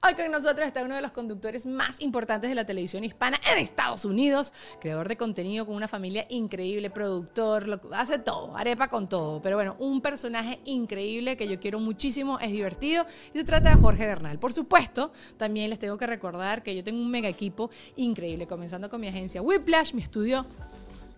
Hoy con nosotros está uno de los conductores más importantes de la televisión hispana en Estados Unidos, creador de contenido con una familia increíble, productor, hace todo, arepa con todo. Pero bueno, un personaje increíble que yo quiero muchísimo, es divertido y se trata de Jorge Bernal. Por supuesto, también les tengo que recordar que yo tengo un mega equipo increíble, comenzando con mi agencia Whiplash, mi estudio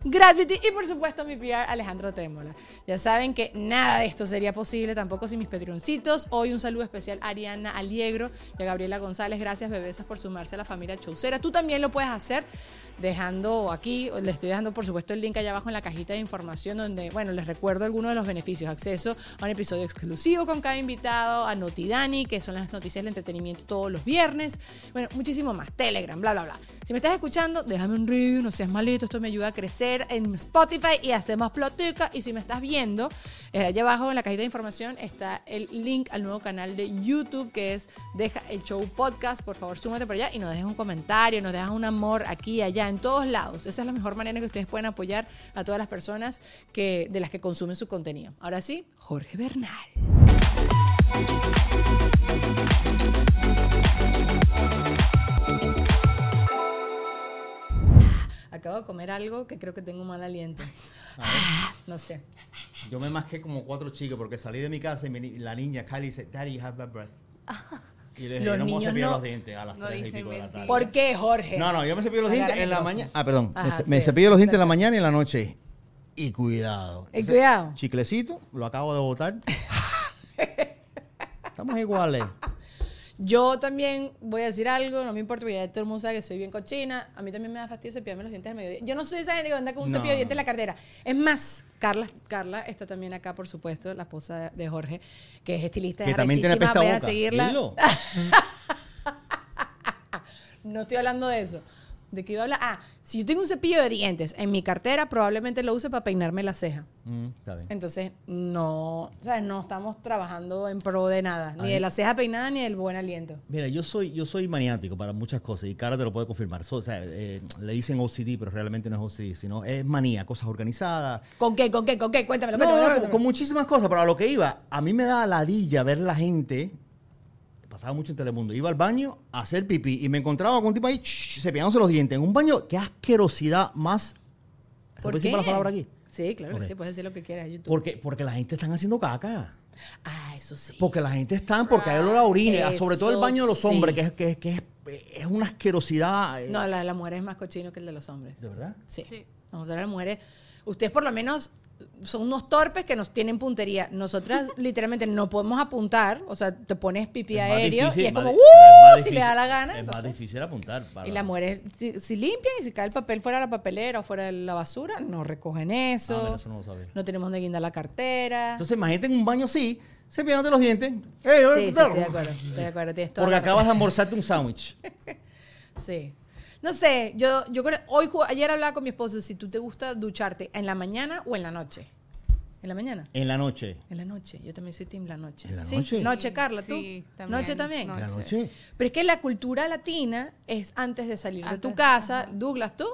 Gravity y por supuesto mi PR Alejandro Trémola. Ya saben que nada de esto sería posible tampoco sin mis petroncitos. Hoy un saludo especial a Ariana Aliegro y a Gabriela González. Gracias bebesas por sumarse a la familia Chaucera. Tú también lo puedes hacer dejando aquí, les estoy dejando por supuesto el link allá abajo en la cajita de información donde, bueno, les recuerdo algunos de los beneficios. Acceso a un episodio exclusivo con cada invitado, a Notidani, que son las noticias del entretenimiento todos los viernes. Bueno, muchísimo más. Telegram, bla, bla, bla. Si me estás escuchando, déjame un review, no seas malito, esto me ayuda a crecer en Spotify y hacemos plotica. Y si me estás viendo, eh, allá abajo en la cajita de información está el link al nuevo canal de YouTube que es Deja el Show Podcast. Por favor, súmate por allá y nos dejes un comentario, nos dejas un amor aquí, allá, en todos lados. Esa es la mejor manera que ustedes pueden apoyar a todas las personas que, de las que consumen su contenido. Ahora sí, Jorge Bernal. Acabo de comer algo que creo que tengo un mal aliento. Ah, no sé. Yo me masqué como cuatro chicos porque salí de mi casa y mi la niña Kylie dice, Daddy, you have bad breath. Y le dije, Los no me voy a niños cepillar no- los dientes a las no y pico de la tarde. ¿Por qué, Jorge? No, no, yo me cepillo los dientes Agarra en la mañana. Ah, perdón. Ajá, me sí. cepillo los dientes en la mañana y en la noche. Y cuidado. Y cuidado. Chiclecito, lo acabo de botar. Estamos iguales. Yo también voy a decir algo, no me importa, porque ya todo el mundo sabe que soy bien cochina. A mí también me da fastidio cepillarme los dientes al mediodía. Yo no soy esa gente que anda con un No. cepillo de dientes en la cartera. Es más, Carla, Carla está también acá, por supuesto, la esposa de Jorge, que es estilista. Que es también tiene arrechísima, pesta vayan a boca. seguirla. Dilo. No estoy hablando de eso. ¿De qué iba a hablar? Ah, si yo tengo un cepillo de dientes en mi cartera, probablemente lo use para peinarme la ceja. Mm, está bien. Entonces, no, ¿sabes? No estamos trabajando en pro de nada, ni de la ceja peinada ni del buen aliento. Mira, yo soy, yo soy maniático para muchas cosas y Cara te lo puede confirmar. So, o sea, eh, le dicen OCD, pero realmente no es OCD, sino es manía, cosas organizadas. ¿Con qué? ¿Con qué? ¿Con qué? Cuéntamelo, No, cuéntamelo, con, cuéntamelo. con muchísimas cosas, pero a lo que iba, a mí me da ladilla ver la gente, pasaba mucho en Telemundo, iba al baño a hacer pipí y me encontraba con un tipo ahí ch, cepillándose los dientes en un baño, qué asquerosidad más... ¿Se ¿Por qué? la palabra aquí? Sí, claro que sí, puedes decir lo que quieras, YouTube. Porque, porque la gente están haciendo caca. Ah, eso sí. Porque la gente está, porque hay olor a orina, sobre todo el baño de los sí. hombres, que es, que, es- que es, es una asquerosidad. eh, No, la de las mujeres es más cochino que el de los hombres. ¿De verdad? Sí. Sí. Nosotras las mujeres, ustedes por lo menos son unos torpes que nos tienen puntería. Nosotras literalmente no podemos apuntar, o sea, te pones pipí Es más aéreo difícil, y es como, ¡uh! es Si le da la gana. Es más difícil apuntar. para- y las mujeres, si, si limpian y si cae el papel fuera de la papelera o fuera de la basura, no recogen eso. Ah, mira, eso no lo sabía. no tenemos donde guindar la cartera. Entonces, imagínate en un baño así, cepillándote los dientes. ¡Eh, sí, sí, estoy de acuerdo. Estoy de acuerdo. tienes toda Porque la acabas de almorzarte un sándwich. Sí. No sé, yo, yo creo, hoy, ayer hablaba con mi esposo, si tú te gusta ducharte en la mañana o en la noche. ¿En la mañana? En la noche. En la noche. Yo también soy team la noche. ¿En la Sí, noche? Noche, Carla, ¿tú? Sí, también. Noche también. En la Noche. Pero es que la cultura latina es antes de salir de tu casa. Douglas, ¿tú?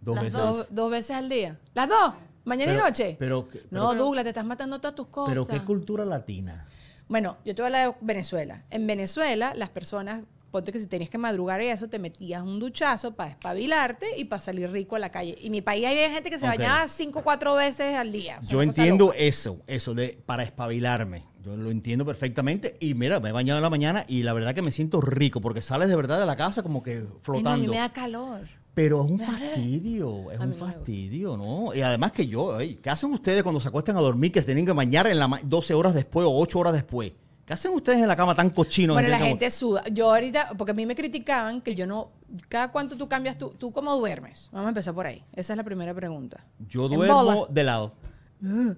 Dos Las veces. Dos, dos veces al día. ¿Las dos? ¿Mañana Pero- y noche? pero- no, Douglas, te estás matando todas tus cosas. Pero qué cultura latina. Bueno, yo te voy a hablar de Venezuela. En Venezuela, las personas, ponte que si tenías que madrugar y eso, te metías un duchazo para espabilarte y para salir rico a la calle. Y en mi país hay gente que se bañaba cinco o cuatro veces al día. Yo entiendo loca. eso, eso de para espabilarme. Yo lo entiendo perfectamente. Y mira, me he bañado en la mañana y la verdad que me siento rico porque sales de verdad de la casa como que Ay, no, a mí flotando. me da calor. Pero es un fastidio, es un fastidio, ¿no? Y además que yo, ey, ¿qué hacen ustedes cuando se acuestan a dormir que se tienen que bañar en la ma- 12 horas después o 8 horas después? ¿Qué hacen ustedes en la cama tan cochinos? Bueno, la gente suda. Yo ahorita, porque a mí me criticaban que yo no. ¿Cada cuánto tú cambias tú? ¿Tú cómo duermes? Vamos a empezar por ahí. Esa es la primera pregunta. Yo duermo de lado.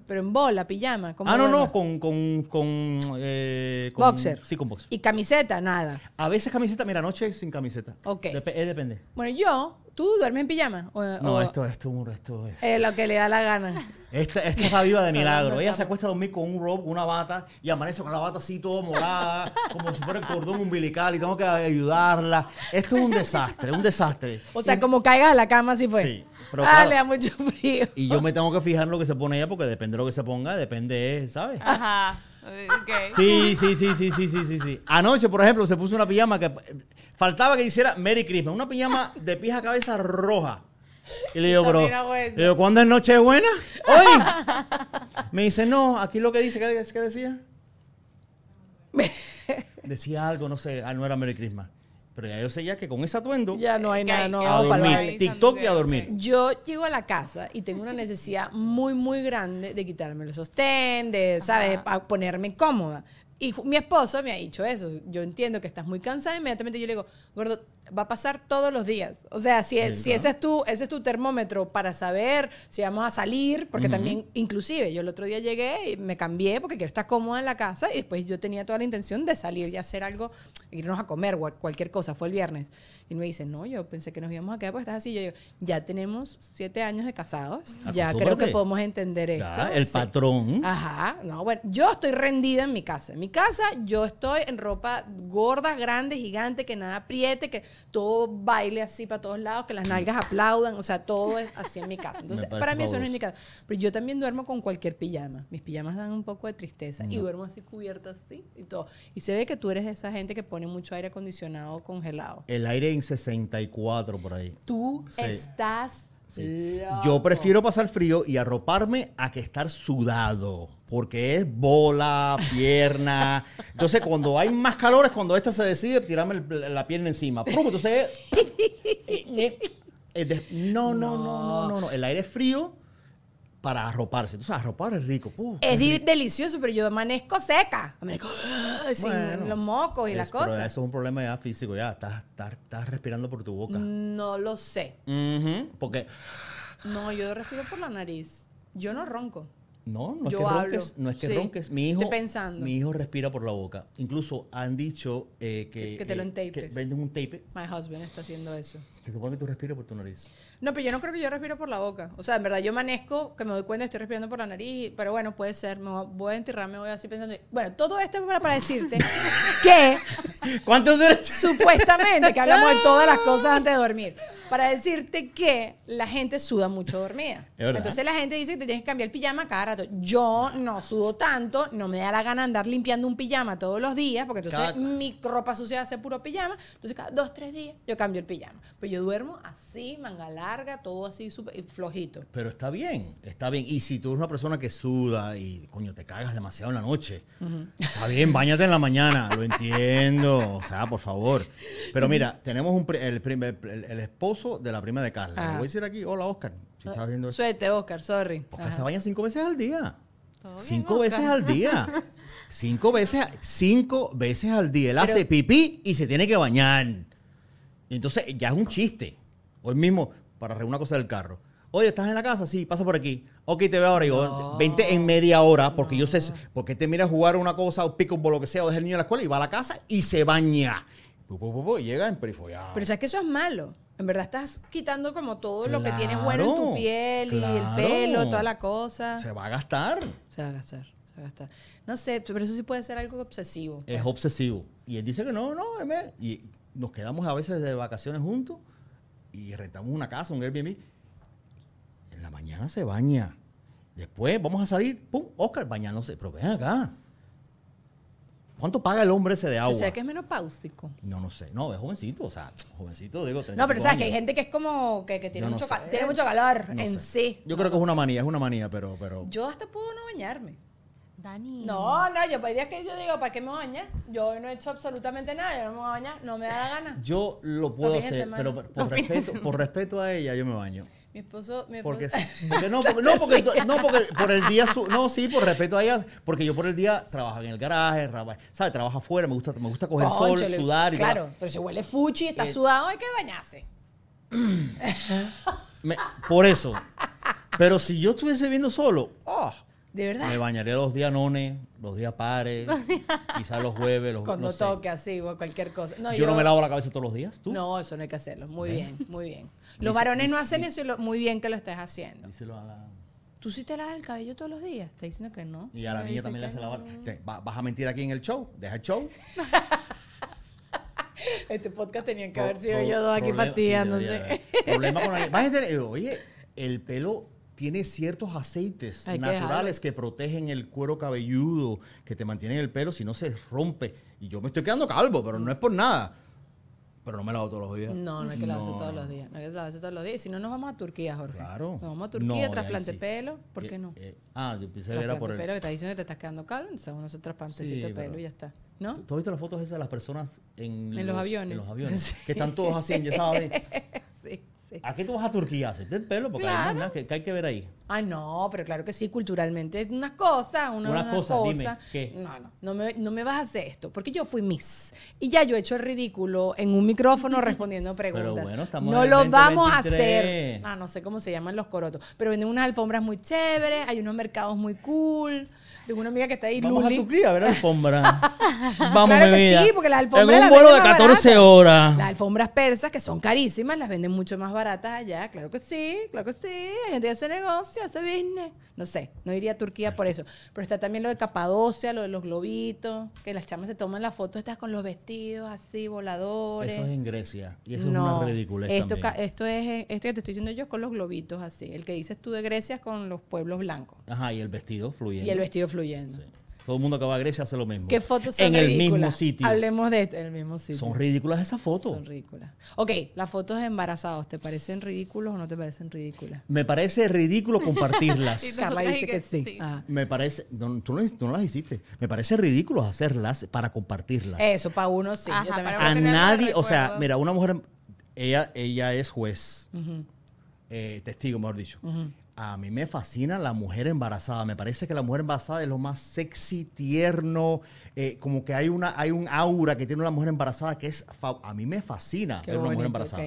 Pero en bola, pijama. ¿cómo Ah, no, duermes? no, con... con, con, eh, con- Boxer. Sí, con boxer. Y camiseta, nada. A veces camiseta, mira, anoche sin camiseta. Ok. Dep- eh, depende. Bueno, yo, ¿tú duermes en pijama? O, No, o- esto, esto, es un- esto es... eh, lo que le da la gana. Esta, esta está viva de milagro. Ella se acuesta a dormir con un robe, una bata, y amanece con la bata así todo morada, como si fuera el cordón umbilical, y tengo que ayudarla. Esto es un desastre, un desastre. O sea, como caigas a la cama, así fue. Sí, pero ah, claro. le da mucho frío. Y yo me tengo que fijar en lo que se pone ella, porque depende de lo que se ponga, depende, ¿sabes? Ajá. Sí, sí, sí, sí, sí, sí, sí, sí. Anoche, por ejemplo, se puso una pijama que eh, faltaba que hiciera Merry Christmas, una pijama de pija cabeza roja. Y le digo, bro, le digo, ¿cuándo es Nochebuena? Hoy. Me dice, no, aquí lo que dice, ¿qué, qué decía? Decía algo, no sé, ah, no era Merry Christmas. Pero ya yo sé ya que con ese atuendo, ya no hay nada, no a vamos para el dormir. TikTok y a dormir. Yo llego a la casa y tengo una necesidad muy, muy grande de quitarme el sostén, de, ¿sabes?, a ponerme cómoda. Y mi esposo me ha dicho eso. Yo entiendo que estás muy cansada. Inmediatamente yo le digo, gordo, va a pasar todos los días. O sea, si, es- si ese, es tu, ese es tu termómetro para saber si vamos a salir, porque también, inclusive, yo el otro día llegué y me cambié porque quiero estar cómoda en la casa y después yo tenía toda la intención de salir y hacer algo, irnos a comer o cualquier cosa. Fue el viernes. Y me dice, no, yo pensé que nos íbamos a quedar porque estás así. Yo digo, ya tenemos siete años de casados. Ya creo que podemos entender esto. ya, el Sí. patrón. Ajá, no, bueno, yo estoy rendida en mi casa. En mi casa yo estoy en ropa gorda, grande, gigante, que nada apriete, que todo baile así para todos lados, que las nalgas aplaudan, o sea, todo es así en mi casa. Entonces, para mí eso no es fabuloso. indicado. Pero yo también duermo con cualquier pijama. Mis pijamas dan un poco de tristeza y duermo así cubierta así y todo. Y se ve que tú eres de esa gente que pone mucho aire acondicionado congelado. El aire en 64 por ahí. Tú Sí. estás Sí. Yo prefiero pasar frío y arroparme a que estar sudado. Porque es bola, pierna. Entonces, cuando hay más calor es cuando esta se decide tirarme el- la pierna encima. ¡Pum! Entonces, es de- no, no, no, no, no, no. El aire es frío para arroparse. Entonces, arropar es rico. Es delicioso, pero yo amanezco seca. Amanezco sin los mocos y las pero cosas. eso es un problema ya físico. Ya estás, estás, estás respirando por tu boca. No lo sé. Porque No, yo respiro por la nariz. Yo no ronco. No, no es Yo que hablo, ronques, no es que sí. ronques. Mi hijo, Estoy pensando. mi hijo respira por la boca. Incluso han dicho eh, que, Que te lo eh, entapes. que venden un tape My husband está haciendo eso. que supone que tú respiras por tu nariz. No, pero yo no creo que yo respiro por la boca. O sea, en verdad yo amanezco, que me doy cuenta estoy respirando por la nariz, pero bueno, puede ser. Me voy- voy a enterrarme, voy así pensando. Bueno, todo esto es para, para decirte que ¿Cuántos derechos? supuestamente, que hablamos de todas las cosas antes de dormir, para decirte que la gente suda mucho dormida. Entonces la gente dice que te tienes que cambiar el pijama cada rato. Yo no sudo tanto, no me da la gana andar limpiando un pijama todos los días, porque entonces Cada- mi ropa sucia hace puro pijama. Entonces cada dos, tres días yo cambio el pijama. Pero yo duermo así, manga larga, todo así súper y flojito. Pero está bien, está bien. Y si tú eres una persona que suda y, coño, te cagas demasiado en la noche, está bien, bañate en la mañana, lo entiendo. O sea, por favor. Pero mira, tenemos un el, el, el esposo de la prima de Carla. Le Ajá. voy a decir aquí, hola, Oscar, si estás viendo esto. Suerte, Oscar, sorry. Porque Ajá. se baña cinco veces al día. Todo Cinco Oscar. veces al día. Cinco veces, cinco veces al día. Él Pero- hace pipí y se tiene que bañar. Entonces, ya es un chiste. Hoy mismo, para arreglar una cosa del carro. Oye, ¿estás en la casa? Sí, pasa por aquí. Ok, te veo ahora. Y yo, vente en media hora, porque yo sé, porque te mira a jugar una cosa, o pickleball, lo que sea, o deja el niño en la escuela y va a la casa y se baña. pu, pu, pu, pu, y llega emperifollado. Pero sabes que eso es malo. En verdad estás quitando como todo lo que tienes bueno en tu Claro, piel y el claro. pelo, toda la cosa. Se va a gastar. Se va a gastar, se va a gastar. No sé, pero eso sí puede ser algo obsesivo. Es pues. obsesivo. Y él dice que no, no, M. Y nos quedamos a veces de vacaciones juntos y rentamos una casa, un Airbnb. En la mañana se baña. Después vamos a salir, pum, Oscar bañándose. Pero ven acá. ¿Cuánto paga el hombre ese de agua? O sea que es menopáusico. No, no sé. No, es jovencito. O sea, jovencito, digo, 30 No, pero sabes que hay gente que es como que, que tiene, no mucho, sé. ca- tiene mucho calor No en sé. sí. Yo No creo que es una manía, es una manía, pero, pero. Yo hasta puedo no bañarme. Dani. No, no, yo hay días que yo digo, ¿para qué me voy a bañar? Yo no he hecho absolutamente nada, yo no me voy a bañar, no me da la gana. Yo lo puedo hacer, pero por, respeto, por respeto a ella, yo me baño. Mi esposo, mi esposo. Porque, porque no, porque, no, porque, no, porque por el día, su- no, sí, por respeto a ella, porque yo por el día trabajo en el garaje, ¿sabes? Trabajo afuera, me gusta, me gusta coger sol, sudar y Claro, tal. pero si huele fuchi, está Eh, sudado, hay que bañarse. Me- por eso. Pero si yo estuviese viviendo solo, ah, De verdad. me bañaría los días nones, los días pares, quizás los jueves, los Cuando no toque así o cualquier cosa. No, yo, no me lavo la cabeza todos los días, ¿tú? No, eso no hay que hacerlo. Muy bien, muy bien. Los varones no hacen dice- eso y lo- muy bien que lo estés haciendo. Díselo a la... ¿Tú sí te lavas el cabello todos los días? Te diciendo que no. Y a la niña también le hace lavar. no. Va- ¿Vas a mentir aquí en el show? Deja el show. Este podcast tenían que haber sido yo dos aquí problema- sí. Problema con la Vas a tener- Oye, el pelo tiene ciertos aceites Hay que naturales que protegen el cuero cabelludo, que te mantienen el pelo si no se rompe. Y yo me estoy quedando calvo, pero no es por nada. Pero no me lavo todos los días. No, no hay que No, todos no. los días. No hay que lavarse todos los días. Y Si no, nos vamos a Turquía, Jorge. Claro. Nos vamos a No, Turquía, ahí trasplante sí. pelo. ¿Por qué Eh, no? eh, ah, yo pensé que era por el... pelo que estás diciendo que te estás quedando calvo, entonces uno se trasplantecito Sí, de pelo y ya está. ¿No? ¿Tú, has visto las fotos esas de las personas en, En los aviones. En los aviones. Sí. Que están todos así enyesados. ahí. Sí. ¿A qué tú vas a Turquía? ¿A hacerte el pelo? Porque hay Claro. nada que, que hay que ver ahí. Ay, no, pero claro que sí, culturalmente es una cosa, una, Una una cosa, cosa. dime, ¿qué? No, no, no me, no me vas a hacer esto, porque yo fui Miss y ya yo he hecho el ridículo en un micrófono respondiendo preguntas. bueno, estamos no en el lo vamos a 2023. hacer. Ah, no sé cómo se llaman los corotos, pero venden unas alfombras muy chéveres, hay unos mercados muy cool. Tengo una amiga que está ahí, Vamos Luli. a Turquía a ver alfombra. Vamos, Claro mi que vida. sí, porque las alfombras En un vuelo de venden más 14 baratas. horas. Las alfombras persas, que son carísimas, las venden mucho más baratas allá. Claro que sí, claro que sí. Hay gente que hace negocio, hace business. No sé, no iría a Turquía por eso. Pero está también lo de Capadocia, lo de los globitos, que las chamas se toman las fotos estas con los vestidos así, voladores. Eso es en Grecia. Y eso no, es una ridiculez esto, también. esto es este que te estoy diciendo yo con los globitos así. El que dices tú de Grecia es con los pueblos blancos. Ajá, y el vestido fluyendo. Y el vestido fluyendo. Sí. Todo el mundo que va a Grecia hace lo mismo. ¿Qué fotos son En el ridículas? mismo sitio. Hablemos de esto, en el mismo sitio. Son ridículas esas fotos. Son ridículas. Ok, las fotos de embarazados, ¿te parecen ridículos o no te parecen ridículas? Me parece ridículo compartirlas. Y Carla dice que que sí. sí. Ajá. Me parece. No, tú, no, tú no las hiciste. Me parece ridículo hacerlas para compartirlas. Eso, para uno sí. Ajá, yo también. para a nadie, o sea, mira, una mujer, ella, ella es juez, eh, testigo, mejor dicho. ujú. A mí me fascina la mujer embarazada. Me parece que la mujer embarazada es lo más sexy, tierno, eh, como que hay una, hay un aura que tiene una mujer embarazada que es, a mí me fascina Qué ver una mujer embarazada.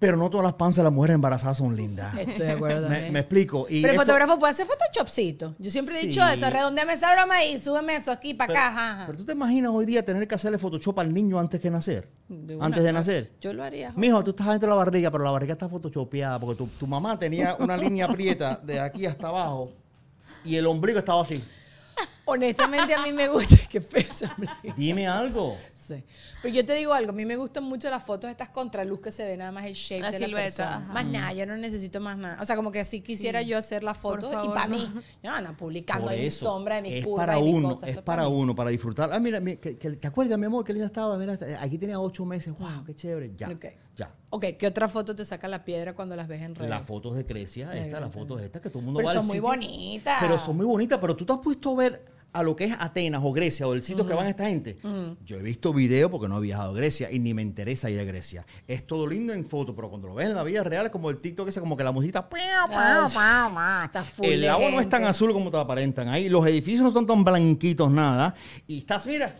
Pero no todas las panzas de las mujeres embarazadas son lindas. Estoy de acuerdo me, me explico. Y Pero el esto- fotógrafo puede hacer photoshopcito. Yo siempre he dicho Sí. eso, redondeame esa broma ahí, súbeme eso aquí para acá. ajá, pero tú te imaginas hoy día tener que hacerle Photoshop al niño antes que nacer. De una, antes de nacer. Yo lo haría. Mijo, tú estás dentro de la barriga, pero la barriga está photoshopeada porque tu, tu mamá tenía una línea prieta de aquí hasta abajo y el ombligo estaba así. Honestamente a mí me gusta. Qué. Dime algo. Sí. Pero yo te digo algo, a mí me gustan mucho las fotos estas contraluz que se ve nada más el shape La de silueta, la persona. ajá. Más nada, yo no necesito más nada. O sea, como que si quisiera yo hacer las Por fotos y para no. mí, yo no ando publicando en mi sombra, de mi es curva, para de mi uno, cosa. es para mí. uno, para disfrutar. Ah, mira, mira, que, que- ¿te acuerdas, mi amor, que linda estaba? Mira, aquí tenía ocho meses. Wow, qué chévere. Ya, Ok. ya. Ok, ¿qué otra foto te saca la piedra cuando las ves en redes? Las fotos de Grecia, esta, las fotos estas que todo el mundo Pero va al son muy sitio. bonitas. Pero son muy bonitas, pero tú te has puesto a ver a lo que es Atenas o Grecia o el sitio que van esta gente. Yo he visto videos porque no he viajado a Grecia y ni me interesa ir a Grecia. Es todo lindo en foto, pero cuando lo ves en la vida real es como el TikTok ese, como que la musita... Está full El agua no es tan azul como te aparentan ahí. Los edificios no son tan blanquitos, nada. Y estás, mira.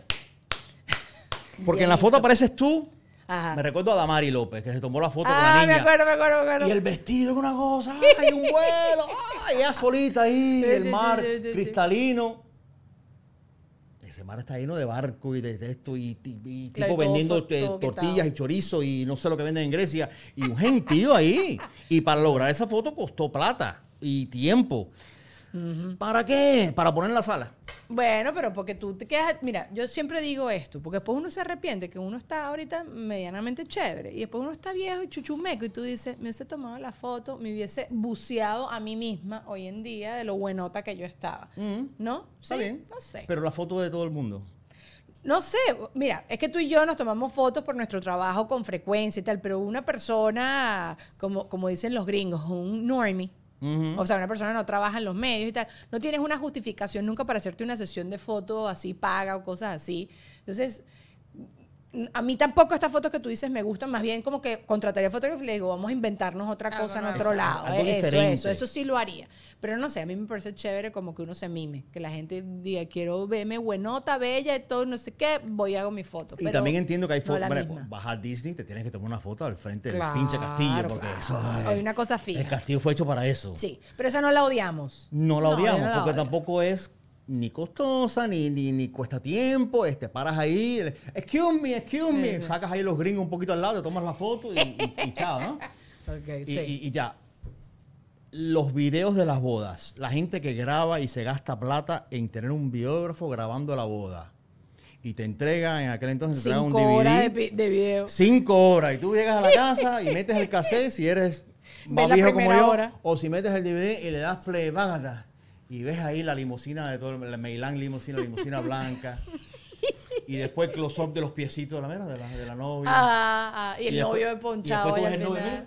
Porque en la foto apareces tú. Ajá. Me recuerdo a Damari López, que se tomó la foto con Ah, la me acuerdo, me acuerdo, me acuerdo. Y el vestido es una cosa, hay un vuelo, ay, ella solita ahí, Sí, el mar sí, sí, sí. cristalino. Ese mar está lleno de barcos y de, de esto y, y- y Claro, tipo vendiendo eh, tortillas y chorizo y no sé lo que venden en Grecia. Y un gentío ahí. Y para lograr esa foto costó plata y tiempo. ¿Para qué? Para poner en la sala. Bueno, pero porque tú te quedas. Mira, yo siempre digo esto, porque después uno se arrepiente que uno está ahorita medianamente chévere y después uno está viejo y chuchumeco y tú dices, me hubiese tomado la foto, me hubiese buceado a mí misma hoy en día de lo buenota que yo estaba. ¿No? Está Sí, bien. No sé. Pero la foto de todo el mundo. No sé, mira, es que tú y yo nos tomamos fotos por nuestro trabajo con frecuencia y tal, pero una persona, como, como dicen los gringos, un normie, o sea, una persona no trabaja en los medios y tal, no tienes una justificación nunca para hacerte una sesión de fotos así paga o cosas así. Entonces, a mí tampoco estas fotos que tú dices me gustan, más bien como que contrataría fotógrafo y le digo, vamos a inventarnos otra cosa en otro Exacto, lado. algo eso, diferente. eso, eso sí lo haría. Pero no sé, a mí me parece chévere como que uno se mime, que la gente diga, quiero verme buenota, bella y todo, no sé qué, voy y hago mi foto. Y también entiendo que hay no fotos. misma. vas a Disney, te tienes que tomar una foto al frente del pinche castillo, porque claro. eso. ay, Hay una cosa fija. El castillo fue hecho para eso. Sí, pero esa no la odiamos. No la No, odiamos, no la porque odio. tampoco es ni costosa, ni, ni, ni cuesta tiempo. Este, paras ahí, excuse me, excuse me. Sacas ahí los gringos un poquito al lado, te tomas la foto y, y- y chao, ¿no? Y, sí. y- y ya. Los videos de las bodas. La gente que graba y se gasta plata en tener un videógrafo grabando la boda. Y te entrega, en aquel entonces te entrega un Cinco DVD. horas de, video. Cinco horas. Y tú llegas a la casa y metes el cassette si eres más viejo como yo. hora. O si metes el DVD y le das play, vágata. Y ves ahí la limusina de todo, la Meilán limusina, limusina blanca. Y después close-up de los piecitos de la, mera, de la, de la novia. Ah, ah, y el Y después- novio y ponchado después tú ves el novio.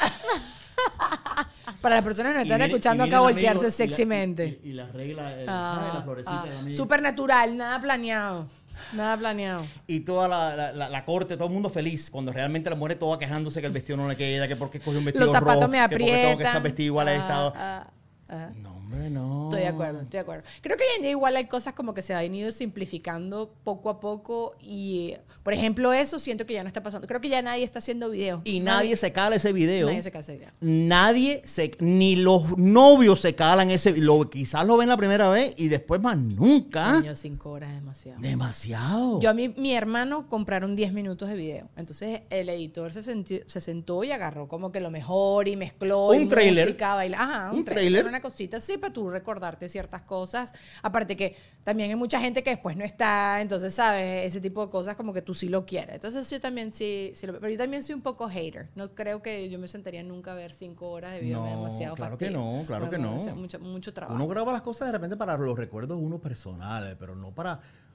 Para las personas que nos están escuchando acá el voltearse amigo y sexymente. Y, y la regla, el- Ah, la florecita ah. Súper natural, nada planeado. Nada planeado. Y toda la, la- la- la corte, todo el mundo feliz, cuando realmente la mujer toda quejándose que el vestido no le queda, que porque cogió un vestido Los zapatos rojo, me que porque tengo que aprietan. estar vestido igual a esta. Ah, ah, ah. No, hombre, no. Estoy de acuerdo, estoy de acuerdo. Creo que hoy en día igual hay cosas como que se han ido simplificando poco a poco y, por ejemplo, eso siento que ya no está pasando. Creo que ya nadie está haciendo videos. Y nadie se cala ese video. Nadie se casa de video. Nadie se, ni los novios se calan ese lo Quizás lo ven la primera vez y después más nunca. Año, cinco horas es demasiado. Demasiado. Yo a mí, mi hermano compraron 10 minutos de video. Entonces el editor se, se sentó y agarró como que lo mejor y mezcló. Un y tráiler. música, baila- Ajá, un, Un trailer. tráiler. Una cosita así para tú recordarte ciertas cosas. Aparte que también hay mucha gente que después no está. Entonces, ¿sabes? Ese tipo de cosas como que tú sí lo quieres. Entonces yo también sí, sí lo Pero yo también soy un poco hater. No creo que yo me sentaría nunca a ver 5 horas de video. No, demasiado claro que fastidio. no, claro que no. Mucho, mucho trabajo. Uno graba las cosas de repente para los recuerdos uno personales, pero no para.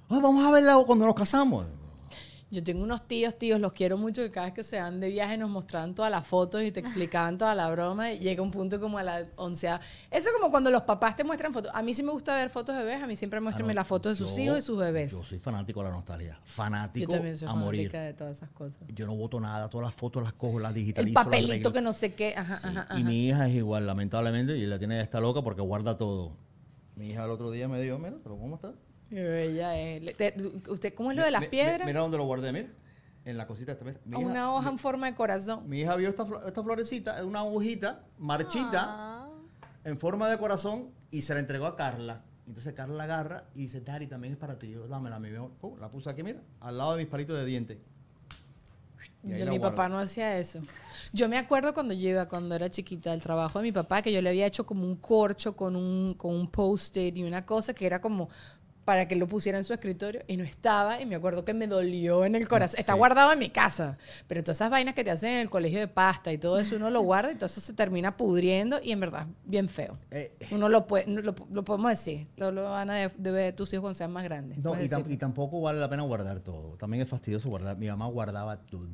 "Ah, vamos a verla cuando nos casamos. Yo tengo unos tíos, tíos, los quiero mucho, que cada vez que se van de viaje nos mostraban todas las fotos y te explicaban toda la broma y llega un punto como a la onceava. Eso es como cuando los papás te muestran fotos. A mí sí me gusta ver fotos de bebés, a mí siempre muéstrenme Ah, no, las fotos de sus yo- hijos y sus bebés. Yo soy fanático de la nostalgia. Yo Fanático también soy a morir. fanática de todas esas cosas. Yo no voto nada, todas las fotos las cojo, las El digitalizo. las papelito que no sé qué. Ajá, Sí, ajá, Y mi hija es igual, lamentablemente, y la tiene esta loca porque guarda todo. Mi hija el otro día me dio, mira, te lo puedo bella es. ¿Usted cómo es lo de las piedras? Mira dónde lo guardé, mira. En la cosita esta, mira. Mi hija- Una hoja mi- en forma de corazón. Mi hija vio esta, esta florecita, es una hojita marchita Ah. en forma de corazón y se la entregó a Carla. Entonces Carla la agarra y dice, Dari, también es para ti. Yo, dámela, mi. Pum, la puse aquí, mira, al lado de mis palitos de dientes. Y Yo- mi papá no hacía eso. Yo me acuerdo cuando yo iba, cuando era chiquita, el trabajo de mi papá, que yo le había hecho como un corcho con un, con un post-it y una cosa que era como para que lo pusiera en su escritorio y no estaba y me acuerdo que me dolió en el corazón. Está Sí. guardado en mi casa, pero todas esas vainas que te hacen en el colegio de pasta y todo eso uno lo guarda y todo eso se termina pudriendo y en verdad bien feo. Eh, Uno lo puede, lo, lo podemos decir, lo, lo van a ver tus hijos cuando sean más grandes. no, y, tam- y tampoco vale la pena guardar todo. También es fastidioso guardar. Mi mamá guardaba todo.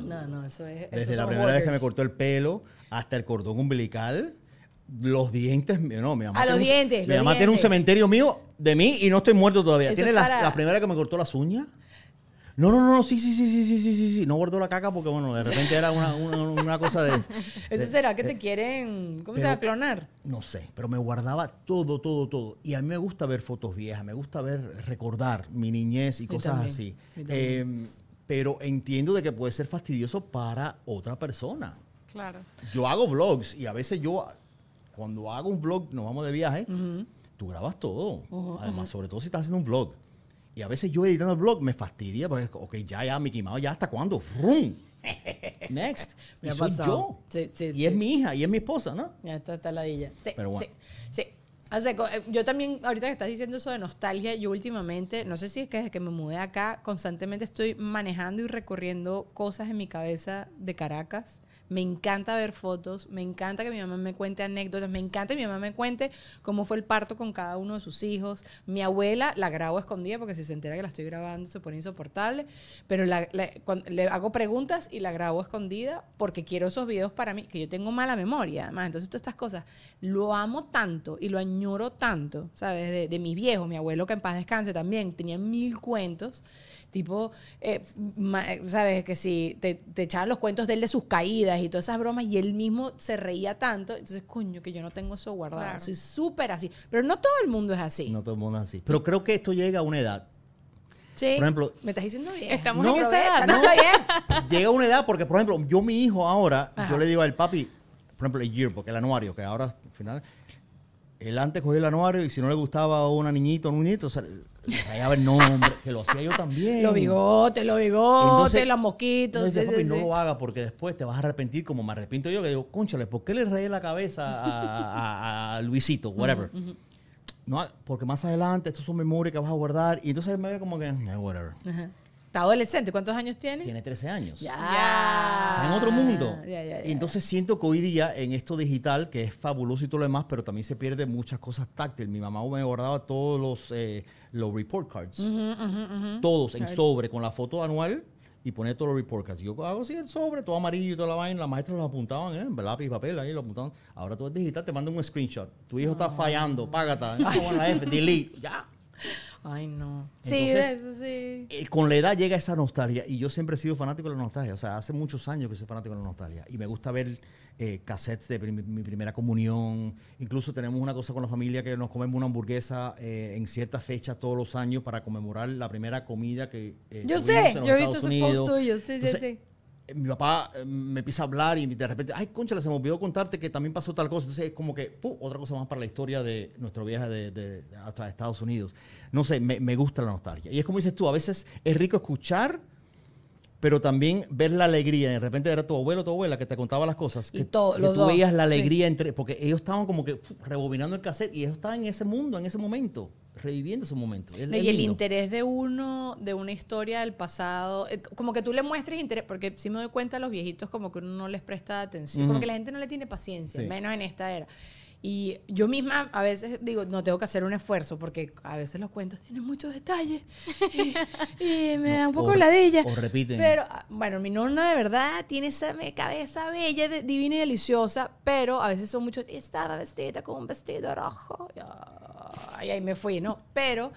no, no, eso es... Desde la primera vez que me cortó el pelo hasta el cordón umbilical, los dientes, no, mi mamá. Ah, los un- dientes, Mi los mamá tiene un cementerio mío de mí y no estoy muerto todavía. Eso tiene es las- para- la primera que me cortó las uñas. No, no, no, sí, sí, sí, sí, sí, sí, sí, sí. No guardó la caca porque, bueno, de repente era una, una, una cosa de... ¿Eso de- será que te quieren, cómo se va a clonar? No sé, pero me guardaba todo, todo, todo. Y a mí me gusta ver fotos viejas, me gusta ver, recordar mi niñez y cosas también, así. Eh, pero entiendo de que puede ser fastidioso para otra persona. Claro. Yo hago vlogs y a veces yo, cuando hago un vlog, nos vamos de viaje, tú grabas todo. Además, sobre todo si estás haciendo un vlog. Y a veces yo editando el vlog me fastidia porque, ok, ya, ya, Mickey Mouse, ya hasta cuándo. ¡Frum! Next. Me y ha soy pasado. yo. Sí, sí, y sí. es mi hija y es mi esposa, ¿no? Ya está, está ladilla. Sí, Pero bueno. sí, sí. O sea, eh, yo también, ahorita que estás diciendo eso de nostalgia, yo últimamente, no sé si es que desde que me mudé acá, constantemente estoy manejando y recorriendo cosas en mi cabeza de Caracas. Me encanta ver fotos, me encanta que mi mamá me cuente anécdotas, me encanta que mi mamá me cuente cómo fue el parto con cada uno de sus hijos. Mi abuela la grabo escondida porque si se entera que la estoy grabando se pone insoportable, pero le hago preguntas y la grabo escondida porque quiero esos videos para mí, que yo tengo mala memoria, además. Entonces todas estas cosas lo amo tanto y lo añoro tanto, ¿sabes? De, de mi viejo, mi abuelo que en paz descanse también, tenía mil cuentos. Tipo, eh, eh, ¿sabes? Que si te, te echaban los cuentos de él de sus caídas y todas esas bromas y él mismo se reía tanto. Entonces, coño, que yo no tengo eso guardado. Claro. Soy súper así. Pero no todo el mundo es así. No todo el mundo es así. Pero creo que esto llega a una edad. Sí. Por ejemplo, me estás diciendo bien. Estamos en esa edad. no, bien. llega a una edad porque, por ejemplo, yo mi hijo ahora, Ajá. yo le digo al papi, por ejemplo, el yearbook, el anuario, que ahora al final, él antes cogía el anuario y si no le gustaba una niñita o un niñito, o sea, le rayaba el nombre, que lo hacía yo también. Los bigotes, los bigotes, Entonces, los mosquitos. Decía, sí, papi, sí, no lo haga porque después te vas a arrepentir como me arrepiento yo, que digo, cónchale, ¿por qué le rayé la cabeza a, a- a Luisito, whatever? No, porque más adelante estos son memorias que vas a guardar y entonces me ve como que, eh, whatever. Ajá. Está adolescente. ¿Cuántos años tiene? Tiene 13 años. Ya. Está en otro mundo. Ya, ya, ya. Y entonces siento que hoy día en esto digital, que es fabuloso y todo lo demás, pero también se pierde muchas cosas táctiles. Mi mamá me guardaba todos los, eh, los report cards. Todos en sobre, con la foto anual y ponía todos los report cards. Yo hago así el sobre, todo amarillo y toda la vaina. Las maestras lo apuntaban, ¿eh? Lápiz papel, ahí lo apuntaban. Ahora todo es digital, te mandan un screenshot. Tu hijo está fallando, págate. Con la F, delete, ya. Ay, no. Sí, Entonces- eso sí. Eh, con la edad llega esa nostalgia y yo siempre he sido fanático de la nostalgia. O sea, hace muchos años que soy fanático de la nostalgia y me gusta ver eh, cassettes de prim- mi primera comunión. Incluso tenemos una cosa con la familia que nos comemos una hamburguesa eh, en ciertas fechas todos los años para conmemorar la primera comida que eh, Yo sé, en los yo he visto ese post tuyo. Sí, Entonces, sí, sí. Eh, Mi papá eh, me empieza a hablar y de repente, ay, concha, se me olvidó contarte que también pasó tal cosa. Entonces es como que, otra cosa más para la historia de nuestro viaje de- hasta Estados Unidos. No sé, me, me gusta la nostalgia. Y es como dices tú, a veces es rico escuchar, pero también ver la alegría. De repente era tu abuelo o tu abuela que te contaba las cosas. Y Que, todo- que los tú dos, veías la sí. alegría entre. Porque ellos estaban como que rebobinando el cassette y ellos estaban en ese mundo, en ese momento, reviviendo ese momento. Es- No, es y el lindo. interés de uno, de una historia del pasado, eh, como que tú le muestres interés, porque si me doy cuenta a los viejitos como que uno no les presta atención, como que la gente no le tiene paciencia, Sí. menos en esta era. Y yo misma a veces digo, no tengo que hacer un esfuerzo, porque a veces los cuentos tienen muchos detalles y, y me da un poco o- ladilla. o repiten. Pero, ah, bueno, mi nonna de verdad tiene esa cabeza bella, de- divina y deliciosa, pero a veces son muchos, estaba vestida con un vestido rojo. Y, Ay, ahí me fui, ¿no? Pero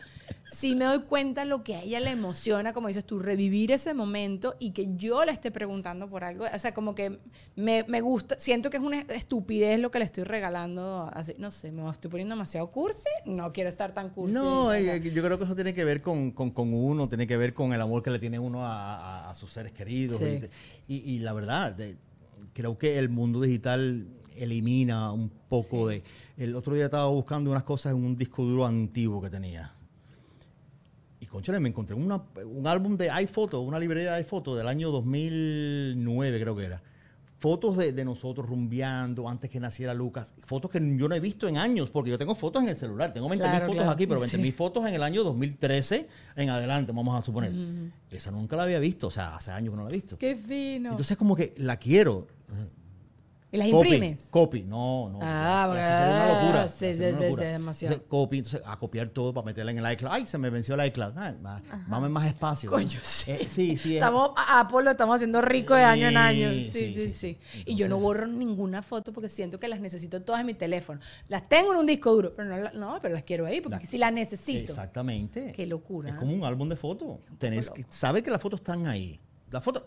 sí me doy cuenta lo que a ella le emociona, como dices tú, revivir ese momento y que yo le esté preguntando por algo. O sea, como que me, me gusta, siento que es una estupidez lo que le estoy regalando. Así, no sé, me estoy poniendo demasiado cursi. No quiero estar tan cursi. No, acá. eh, yo creo que eso tiene que ver con, con- con uno, tiene que ver con el amor que le tiene uno a, a- a sus seres queridos. Sí. Y, y- y la verdad, de- creo que el mundo digital elimina un poco de... El otro día estaba buscando unas cosas en un disco duro antiguo que tenía. Y conchale, me encontré una- un álbum de iPhoto, una librería de iPhoto del año 2009 creo que era. Fotos de, de nosotros rumbeando antes que naciera Lucas. Fotos que yo no he visto en años, porque yo tengo fotos en el celular. Tengo 20.000 Claro, fotos claro. aquí, pero 20.000 Sí. fotos en el año 2013 en adelante, vamos a suponer. Esa nunca la había visto, o sea, hace años que no la he visto. Qué fino. Entonces como que la quiero. ¿Y las Copy, imprimes? Copy, no, no. Ah, eso sería una bueno, locura. sí, sí, sí, sí, demasiado. Entonces, copy, entonces a copiar todo para meterla en el iCloud. Ay, se me venció el iCloud. Ah, va- Vamos más espacio. Coño, sí. Eh, sí, sí. es- Estamos, a Apple lo estamos haciendo rico de año en año. Sí, Sí, sí, sí, sí. sí. Y yo no borro ninguna foto porque siento que las necesito todas en mi teléfono. Las tengo en un disco duro, pero no, no pero las quiero ahí porque La- si las necesito. Exactamente. Qué locura, Es ¿eh? como un álbum de fotos. Tenés que saber que las fotos están ahí. Las fotos.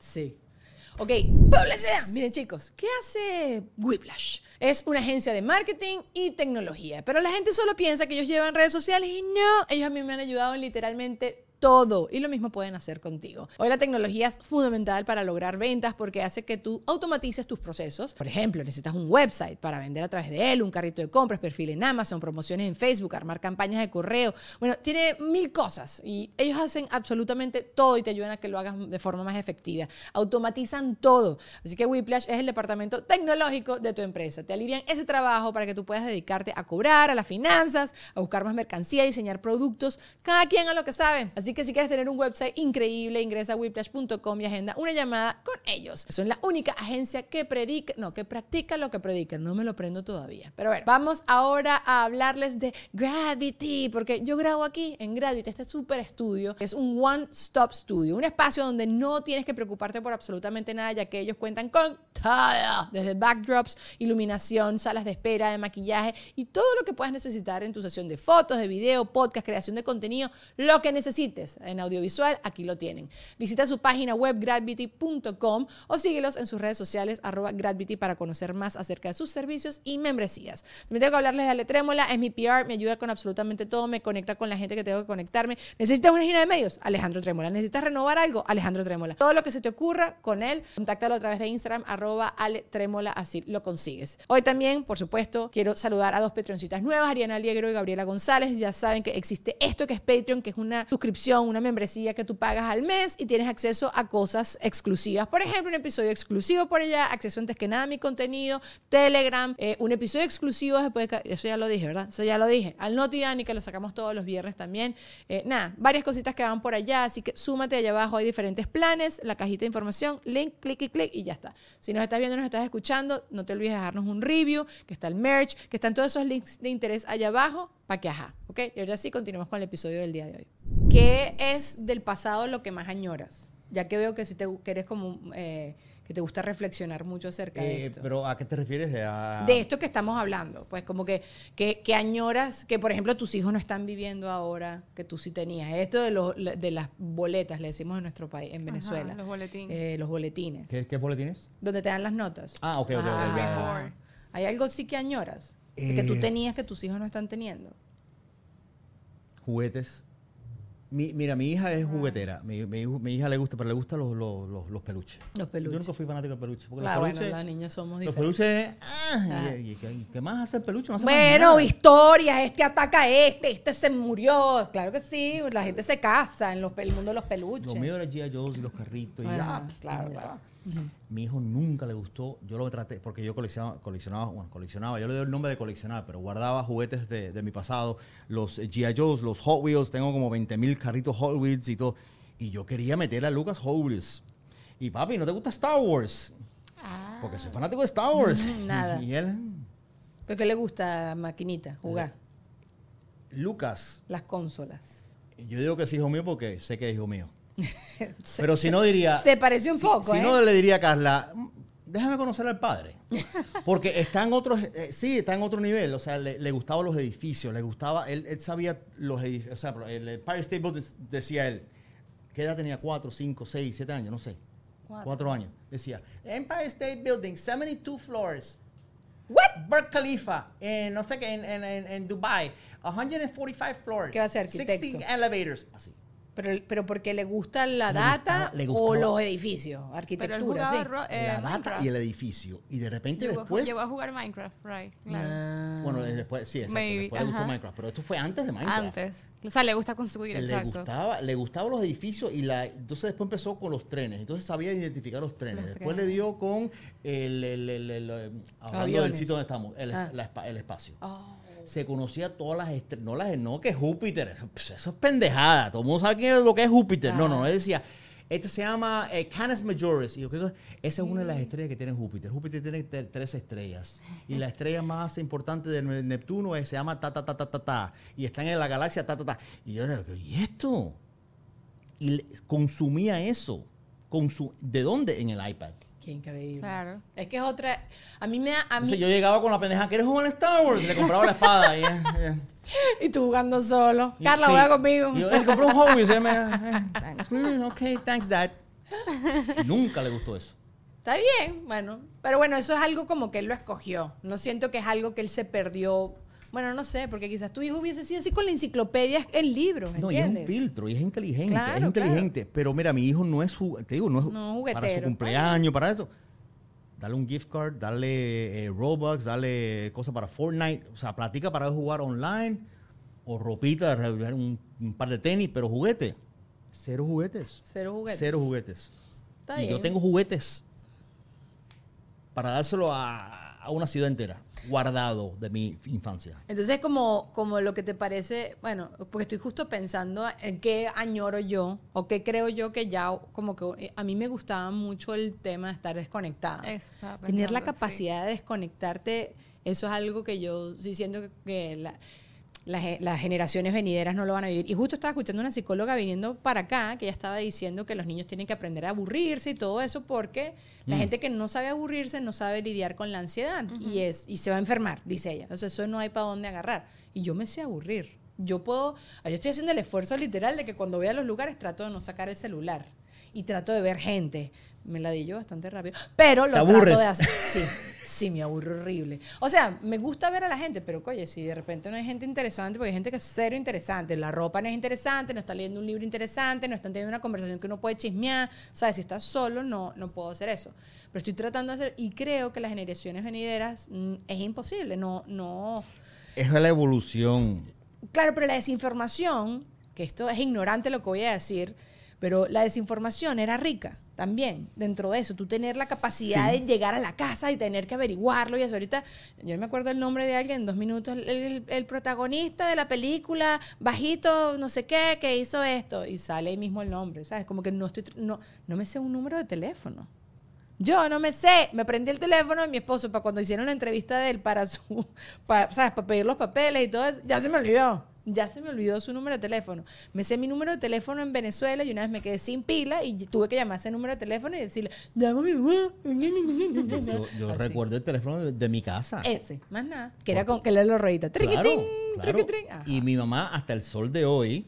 Sí. Ok, publicidad. Miren chicos, ¿qué hace Whiplash? Es una agencia de marketing y tecnología, pero la gente solo piensa que ellos llevan redes sociales y no, ellos a mí me han ayudado en literalmente todo. Y lo mismo pueden hacer contigo. Hoy la tecnología es fundamental para lograr ventas porque hace que tú automatices tus procesos. Por ejemplo, necesitas un website para vender a través de él, un carrito de compras, perfil en Amazon, promociones en Facebook, armar campañas de correo. Bueno, tiene mil cosas y ellos hacen absolutamente todo y te ayudan a que lo hagas de forma más efectiva. Automatizan todo. Así que Whiplash es el departamento tecnológico de tu empresa. Te alivian ese trabajo para que tú puedas dedicarte a cobrar, a las finanzas, a buscar más mercancía, a diseñar productos, cada quien a lo que sabe. Así que si quieres tener un website increíble, ingresa a whiplash.com y agenda una llamada con ellos. Son la única agencia que predica, no, que practica lo que predican. No me lo prendo todavía. Pero bueno, vamos ahora a hablarles de Gravity, porque yo grabo aquí en Gravity, este super estudio. Es un one-stop studio, un espacio donde no tienes que preocuparte por absolutamente nada, ya que ellos cuentan con todo, desde backdrops, iluminación, salas de espera, de maquillaje y todo lo que puedas necesitar en tu sesión de fotos, de video, podcast, creación de contenido, lo que necesites en audiovisual, aquí lo tienen. Visita su página web gravity.com o síguelos en sus redes sociales arroba gravity para conocer más acerca de sus servicios y membresías. También tengo que hablarles de Ale Trémola, es mi PR, me ayuda con absolutamente todo, me conecta con la gente que tengo que conectarme. ¿Necesitas una gira de medios? Alejandro Trémola. ¿Necesitas renovar algo? Alejandro Trémola. Todo lo que se te ocurra con él, contáctalo a través de Instagram arroba Ale Trémola, así lo consigues. Hoy también, por supuesto, quiero saludar a dos patroncitas nuevas, Ariana Aliegro y Gabriela González. Ya saben que existe esto que es Patreon, que es una suscripción, una membresía que tú pagas al mes y tienes acceso a cosas exclusivas. Por ejemplo, un episodio exclusivo por allá, acceso antes que nada a mi contenido, Telegram, eh, un episodio exclusivo después de... Eso ya lo dije, ¿verdad? Eso ya lo dije. Al Noti Dani, que lo sacamos todos los viernes también. Eh, nada, varias cositas que van por allá, así que súmate allá abajo, hay diferentes planes, la cajita de información, link, clic y clic y ya está. Si nos estás viendo, nos estás escuchando, no te olvides de dejarnos un review, que está el merch, que están todos esos links de interés allá abajo, para que ajá, ¿ok? Y ahora sí, continuamos con el episodio del día de hoy. ¿Qué es del pasado lo que más añoras? Ya que veo que si te que eres como eh, que te gusta reflexionar mucho acerca de Eh, esto. pero ¿a qué te refieres? A- de esto que estamos hablando, pues como que, que, que añoras, que por ejemplo tus hijos no están viviendo ahora, que tú sí tenías. Esto de, los, de las boletas, le decimos en nuestro país, en Venezuela. los boletines. Eh, los boletines. ¿Qué, qué boletines? Donde te dan las notas. Ah, ok, ok, ok, Ajá, ya, ajá, ya. ajá. Hay algo sí que añoras, que tú tenías que tus hijos no están teniendo. Juguetes. Mi- mira, mi hija es juguetera. Mi, mi hijo- mi hija le gusta, pero le gustan los, los, los, los peluches. Los peluches. Yo nunca fui fanático de peluches. Porque Ah, los bueno, peluches, las niñas somos los diferentes. peluches, ah, y, y ¿qué, más hace el peluche? No hace más Bueno, historias, este ataca a este, este se murió. Claro que sí, la gente se casa en los, el mundo de los peluches. Lo mío era G.I. Joe's y los carritos. y ya. claro, Mi hijo nunca le gustó. Yo lo traté, porque yo coleccionaba, coleccionaba, bueno, coleccionaba, yo le doy el nombre de coleccionar, pero guardaba juguetes de, de mi pasado, los G.I. Joe's, los Hot Wheels, tengo como 20 mil carritos Hot Wheels y todo. Y yo quería meter a Lucas Hot Wheels. Y papi, ¿no te gusta Star Wars? Porque soy fanático de Star Wars. Nada. Y él, ¿Pero qué le gusta, maquinita, jugar? Lucas, Las consolas. yo digo que es hijo mío porque sé que es hijo mío. Pero si no diría... Se parece un si- poco, Si ¿eh? no le diría a Carla, "Mm, déjame conocer al padre. Porque está en otro, eh, sí, está en otro nivel. O sea, le, le gustaban los edificios, le gustaba, él, él sabía los edificios. O sea, el Empire State Building decía él, ¿qué edad tenía? ¿Cuatro, cinco, seis, siete años? No sé. Cuatro. Cuatro años. Decía, Empire State Building, 72 floors. What? Burj Khalifa, en no sé qué, en, en, en, en Dubai, 145 floors. ¿Qué va a ser, arquitecto? 60 elevators. Así. Pero, pero porque le gusta la Le data gustaba- le o los edificios, Pero él arquitectura, jugaba sí. ro- eh, la data Minecraft. y el edificio. Y de repente Llegó, después... llegó a jugar Minecraft, right, claro. Ah. Bueno, después, sí, exacto. Maybe, después le gustó. Minecraft. Pero esto fue antes de Minecraft. Antes. O sea, le gusta construir, Le exacto. gustaba, le gustaban los edificios y la, entonces después empezó con los trenes. Entonces sabía identificar los trenes. Los después trenes. le dio con el, el, el- el- el- hablando del sitio donde estamos, el, Ah. la el espacio. Oh. Se conocía todas las estrellas, no las no que Júpiter, eso, pues, eso es pendejada, todo el mundo sabe es lo que es Júpiter. No, no, no, él decía, este se llama eh, Canis Majoris. Y yo creo que esa es una de las estrellas que tiene Júpiter. Júpiter tiene tres estrellas. Y la estrella más importante de Ne- Neptuno es- se llama ta, ta, ta, ta, ta, ta. Y están en la galaxia ta, ta, ta. Y yo era, ¿y esto? Y consumía eso. ¿De dónde? En el iPad. Qué increíble. Claro. Es que es otra. A mí me da. A mí, Entonces yo llegaba con la pendeja, ¿quieres jugar en Star Wars? Y le compraba la espada. y. Y tú jugando solo. Y- Carla, sí. juega conmigo. Y yo, eh, compré un Wheels. y ella me, eh, thanks. Mm, ok, thanks, dad. Nunca le gustó eso. Está bien, bueno. Pero bueno, eso es algo como que él lo escogió. No siento que es algo que él se perdió Bueno, no sé, porque quizás tu hijo hubiese sido así con la enciclopedia en libros, No, y es un filtro, y es inteligente, Claro, es inteligente. Pero mira, mi hijo no es, te digo, no es No, para su cumpleaños, para eso. Dale un gift card, dale eh, Robux, dale cosas para Fortnite. O sea, platica para jugar online o ropita, un, un par de tenis, pero juguete. Cero juguetes. Cero juguetes. Cero juguetes. Está y yo tengo juguetes para dárselo a, a una ciudad entera, guardado de mi infancia. Entonces, como, como lo que te parece, bueno, porque estoy justo pensando en qué añoro yo o qué creo yo que ya, como que eh, a mí me gustaba mucho el tema de estar desconectada. Eso estaba Tener la sí. capacidad de desconectarte, eso es algo que yo sí siento que, que la- ge- las generaciones venideras no lo van a vivir. Y justo estaba escuchando una psicóloga viniendo para acá que ella estaba diciendo que los niños tienen que aprender a aburrirse y todo eso porque la gente que no sabe aburrirse no sabe lidiar con la ansiedad y, es, y se va a enfermar, dice ella. Entonces eso no hay para dónde agarrar. Y yo me sé aburrir. Yo puedo, yo estoy haciendo el esfuerzo literal de que cuando voy a los lugares trato de no sacar el celular y trato de ver gente. Me la di yo bastante rápido, pero lo ¿Te trato aburres? de hacer. Sí, sí, me aburro horrible. O sea, me gusta ver a la gente, pero oye, si de repente no hay gente interesante, porque hay gente que es cero interesante, la ropa no es interesante, no está leyendo un libro interesante, no están teniendo una conversación que uno puede chismear, ¿sabes? Si estás solo, no, no puedo hacer eso. Pero estoy tratando de hacer, y creo que las generaciones venideras mm, es imposible, no, no. Es la evolución. Claro, pero la desinformación, que esto es ignorante lo que voy a decir, pero la desinformación era rica también dentro de eso. Tú tener la capacidad Sí. de llegar a la casa y tener que averiguarlo y eso. Ahorita, yo me acuerdo el nombre de alguien en dos minutos, el, el- el protagonista de la película, bajito, no sé qué, que hizo esto, y sale ahí mismo el nombre, ¿sabes? Como que no estoy, no, no me sé un número de teléfono. Yo no me sé, me prendí el teléfono de mi esposo para cuando hicieron la entrevista de él para su, para, ¿sabes? Para pedir los papeles y todo eso, ya se me olvidó. Ya se me olvidó su número de teléfono. Me sé mi número de teléfono en Venezuela y una vez me quedé sin pila y tuve que llamar a ese número de teléfono y decirle, llama a mi mamá. Yo, yo recuerdo el teléfono de, de mi casa. Ese, más nada. Que era con que le lo ruedita. Claro, claro. Y mi mamá, hasta el sol de hoy,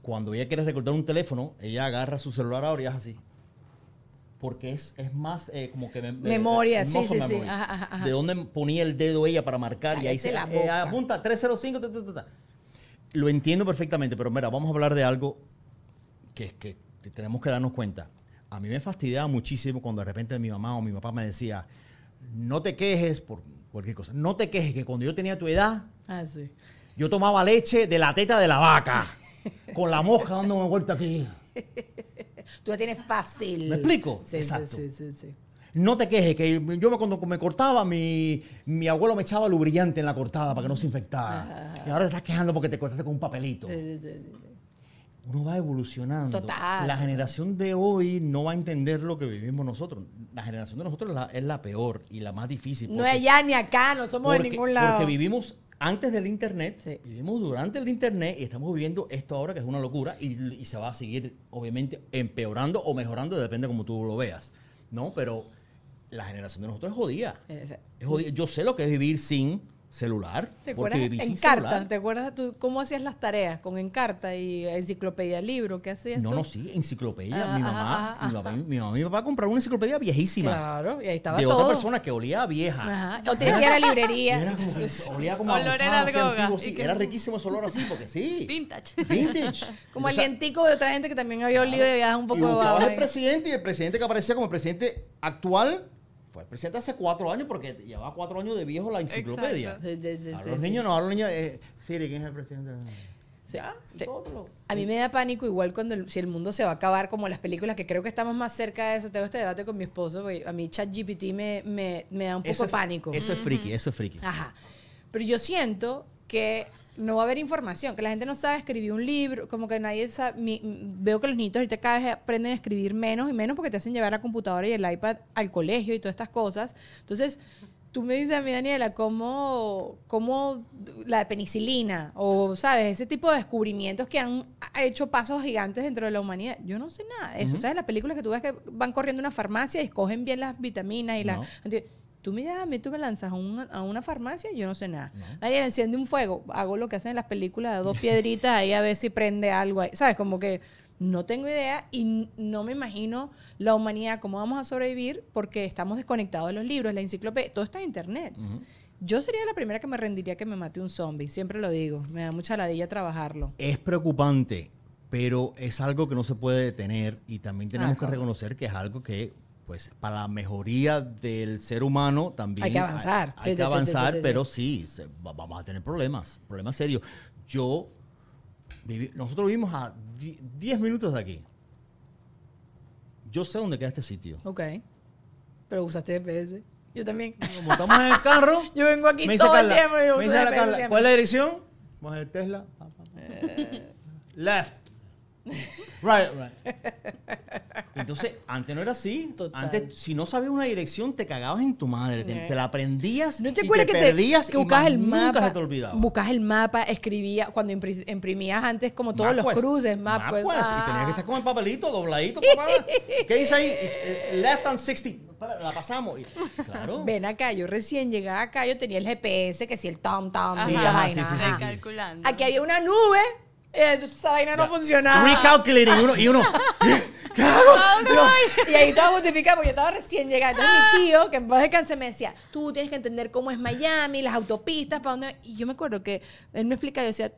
cuando ella quiere recordar un teléfono, ella agarra su celular ahora y es así. Porque es, es más eh, como que... mem- Memoria, sí, sí, sí. memory. Ajá, ajá, ajá. De dónde ponía el dedo ella para marcar y ahí se eh, apunta 305. ta, ta, ta, ta. Lo entiendo perfectamente, pero mira, vamos a hablar de algo que, que, tenemos que darnos cuenta. A mí me fastidiaba muchísimo cuando de repente mi mamá o mi papá me decía, no te quejes por cualquier cosa, no te quejes que cuando yo tenía tu edad, Ah, sí. yo tomaba leche de la teta de la vaca, con la mosca dándome vuelta aquí. Tú la tienes fácil. ¿Me explico? Sí, Exacto. sí, sí, sí, sí. No te quejes, que yo me- cuando me cortaba, mi, mi abuelo me echaba lubrillante en la cortada para que no se infectara. Y ahora te estás quejando porque te cortaste con un papelito. Sí, sí, sí, sí. Uno va evolucionando. Total. La generación de hoy no va a entender lo que vivimos nosotros. La generación de nosotros es la, es la peor y la más difícil. No es allá ni acá, no somos de porque, ningún lado. porque vivimos antes del internet, Sí. vivimos durante el internet y estamos viviendo esto ahora que es una locura y, y se va a seguir obviamente empeorando o mejorando, depende como tú lo veas, ¿no? Pero la generación de nosotros es jodida. Es jodida. Yo sé lo que es vivir sin celular. ¿Te porque acuerdas? Encarta. celular. ¿Te acuerdas tú cómo hacías las tareas con Encarta y enciclopedia libro? ¿Qué hacías No, tú? no, sí, enciclopedia. Ah, mi, ajá, mamá, ajá, mi, papá, mi mamá y mi papá compraron una enciclopedia viejísima. Claro, y ahí estaba de todo. otra persona que olía a vieja. Ajá. O tenía la librería. Era como olía como Olor a era gusano, así droga. antiguo, ¿Y sí. Era riquísimo ese olor así, porque sí. Vintage. Vintage. Como sea, alientico de otra gente que también había olido y había un y poco de buscabas baba. el presidente y el presidente que aparecía como el presidente actual fue el presidente hace cuatro años porque llevaba cuatro años de viejo la enciclopedia. Sí, sí, sí, Ahora sí, los niños no, ahora los niños, eh, Siri, ¿quién es el presidente? Ya, A mí me da pánico igual cuando el- si el mundo se va a acabar como las películas, que creo que estamos más cerca de eso. Tengo este debate con mi esposo, porque a mí ChatGPT me, me, me da un poco Eso de es- pánico. Eso es friki, eso es friki. Ajá. Pero yo siento que no va a haber información, que la gente no sabe escribir un libro, como que nadie sabe. mi- veo que los niños ahorita cada vez aprenden a escribir menos y menos porque te hacen llevar la computadora y el iPad al colegio y todas estas cosas. Entonces, tú me dices a mí, Daniela, cómo, cómo la penicilina o, ¿sabes? Ese tipo de descubrimientos que han hecho pasos gigantes dentro de la humanidad. Yo no sé nada de eso. ¿Sabes? Las películas que tú ves que van corriendo a una farmacia y escogen bien las vitaminas y las... No. Tú me llamas, tú me lanzas a una, a una farmacia y yo no sé nada. Daniel, enciende un fuego. Hago lo que hacen en las películas, dos piedritas ahí a ver si prende algo ahí. ¿Sabes? Como que no tengo idea y no me imagino la humanidad, cómo vamos a sobrevivir porque estamos desconectados de los libros, la enciclopedia, todo está en internet. Yo sería la primera que me rendiría que me mate un zombie. Siempre lo digo. Me da mucha ladilla trabajarlo. Es preocupante, pero es algo que no se puede detener y también tenemos Ah, que reconocer que es algo que, pues, para la mejoría del ser humano también Hay que avanzar. Hay, Sí, hay sí, que avanzar, sí, pero sí, se- vamos a tener problemas, problemas serios. Yo, nosotros vivimos a die- 10 minutos de aquí. Yo sé dónde queda este sitio. Ok. Pero usaste GPS. Yo también. Como estamos en el carro, Yo vengo aquí me todo el tiempo me dice la Carla. ¿cuál es la dirección? Vamos a Tesla. Pa. Left. Right, right. Entonces, antes no era así. Total. Antes, si no sabías una dirección, te cagabas en tu madre. Te, Eh. te la aprendías ¿No te y te que, perdías te, que y buscabas más el nunca mapa? se te olvidaba. Buscabas el mapa, escribías, cuando impri- imprimías antes como todos los MapQuest. cruces, MapQuest. MapQuest, Ah. Y tenías que estar con el papelito dobladito, papá. ¿Qué dice ahí? Eh, Left and 60. Para, La pasamos. Y- claro. Ven acá, yo recién llegaba acá, yo tenía el GPS, que si el tom tom, esa ajá, vaina. sí, sí, sí, ajá. sí. Calculando. Aquí había una nube, eh, entonces esa vaina no funcionaba. Recalculating. Y uno, y uno ¿qué hago? Y ahí estaba justificado porque yo estaba recién llegada. Entonces mi tío, que en paz descanse, me decía, tú tienes que entender cómo es Miami, las autopistas, para dónde... Y yo me acuerdo que él me explicaba, yo decía,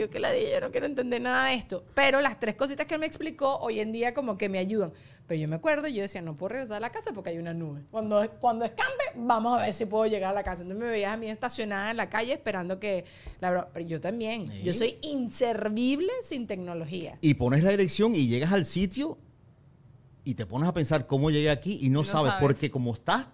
yo que la dije, yo no quiero entender nada de esto. Pero las tres cositas que él me explicó, hoy en día como que me ayudan. Pero yo me acuerdo y yo decía, no puedo regresar a la casa porque hay una nube. Cuando, cuando escampe, vamos a ver si puedo llegar a la casa. Entonces me veías a mí estacionada en la calle esperando que... La bro- Pero yo también. Sí. Yo soy inservible sin tecnología. y pones la dirección y llegas al sitio y te pones a pensar cómo llegué aquí y no, No sabes, sabes. porque como estás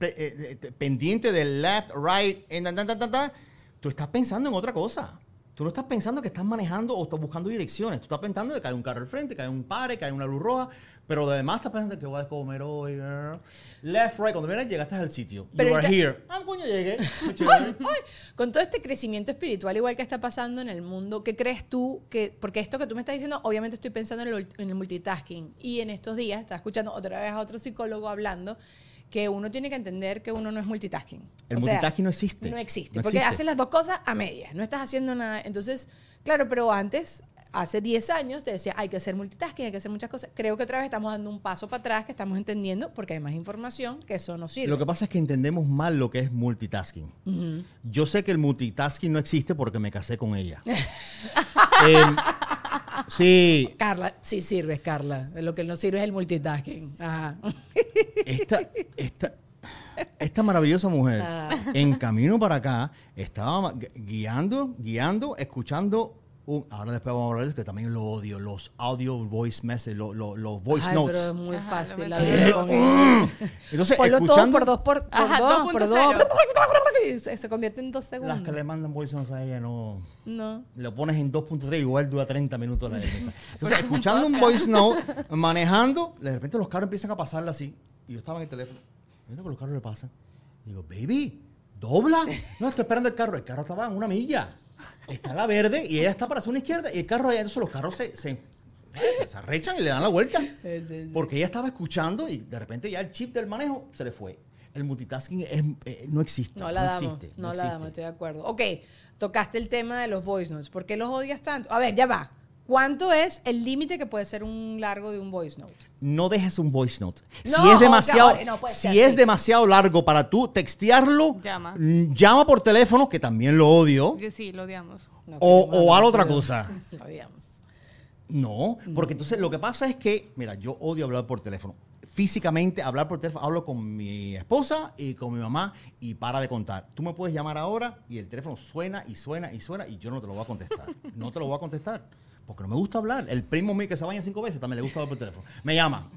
eh, eh, pendiente del left, right, en tan, tan, tan, tan, tan, tú estás pensando en otra cosa. Tú no estás pensando que estás manejando o estás buscando direcciones. Tú estás pensando de que hay un carro al frente, que hay un pare, que hay una luz roja, pero además estás pensando que voy a comer hoy. Left, right, cuando vienes llegaste al sitio. Pero you are here. Ah, coño, llegué. Ay, con todo este crecimiento espiritual igual que está pasando en el mundo, ¿qué crees tú que, porque esto que tú me estás diciendo, obviamente estoy pensando en el, en el multitasking y en estos días estaba escuchando otra vez a otro psicólogo hablando que uno tiene que entender que uno no es multitasking. El O sea, multitasking no existe. No existe, No porque haces las dos cosas a medias, no estás haciendo nada. Entonces, claro, pero antes, hace 10 años, te decía, hay que hacer multitasking, hay que hacer muchas cosas. Creo que otra vez estamos dando un paso para atrás, que estamos entendiendo, porque hay más información, que eso no sirve. Lo que pasa es que entendemos mal lo que es multitasking. Yo sé que el multitasking no existe porque me casé con ella. Em, sí, Carla, sí sirve, Carla. Lo que no sirve es el multitasking. Ajá. esta, esta, esta maravillosa mujer Ah. en camino para acá estaba gu- guiando, guiando, escuchando. Un, ahora después vamos a hablar de eso que también lo odio, los audio voice messages, lo- lo- los voice Ay, notes. pero es muy Ajá, fácil con ella. Entonces, Ponlo todo escuchando por dos por, por Ajá, dos, por dos. 2.0. Y se, se convierte en dos segundos. las que le mandan voice notes a ella no... No. Lo pones en 2.3 igual dura 30 minutos la defensa. Entonces, escuchando un voice note, manejando, de repente los carros empiezan a pasarla así. Y yo estaba en el teléfono, viendo que los carros le pasan. Digo, baby, dobla. No, estoy esperando el carro. El carro estaba en una milla. Está la verde y ella está para hacer una izquierda. Y el carro allá, entonces los carros se, se, arrechan y le dan la vuelta. Porque ella estaba escuchando y de repente ya el chip del manejo se le fue. El multitasking es- eh, no existe. No la damos. existe. no la existe. damos, estoy de acuerdo. Ok, tocaste el tema de los voice notes. ¿Por qué los odias tanto? A ver, ya va. ¿Cuánto es el límite que puede ser un largo de un voice note? no dejes un voice note. No, si es demasiado, no si es demasiado largo para tú textearlo, Llama. mm, llama por teléfono, que también lo odio, Que sí, lo odiamos. No, o, o haz otra cosa. Lo odiamos. No, porque entonces lo que pasa es que, mira, yo odio hablar por teléfono. Físicamente, hablar por teléfono, hablo con mi esposa y con mi mamá y para de contar. Tú me puedes llamar ahora y el teléfono suena y suena y suena y yo no te lo voy a contestar. No te lo voy a contestar. Porque no me gusta hablar. El primo mío que se baña cinco veces también le gusta hablar por teléfono. Me llama.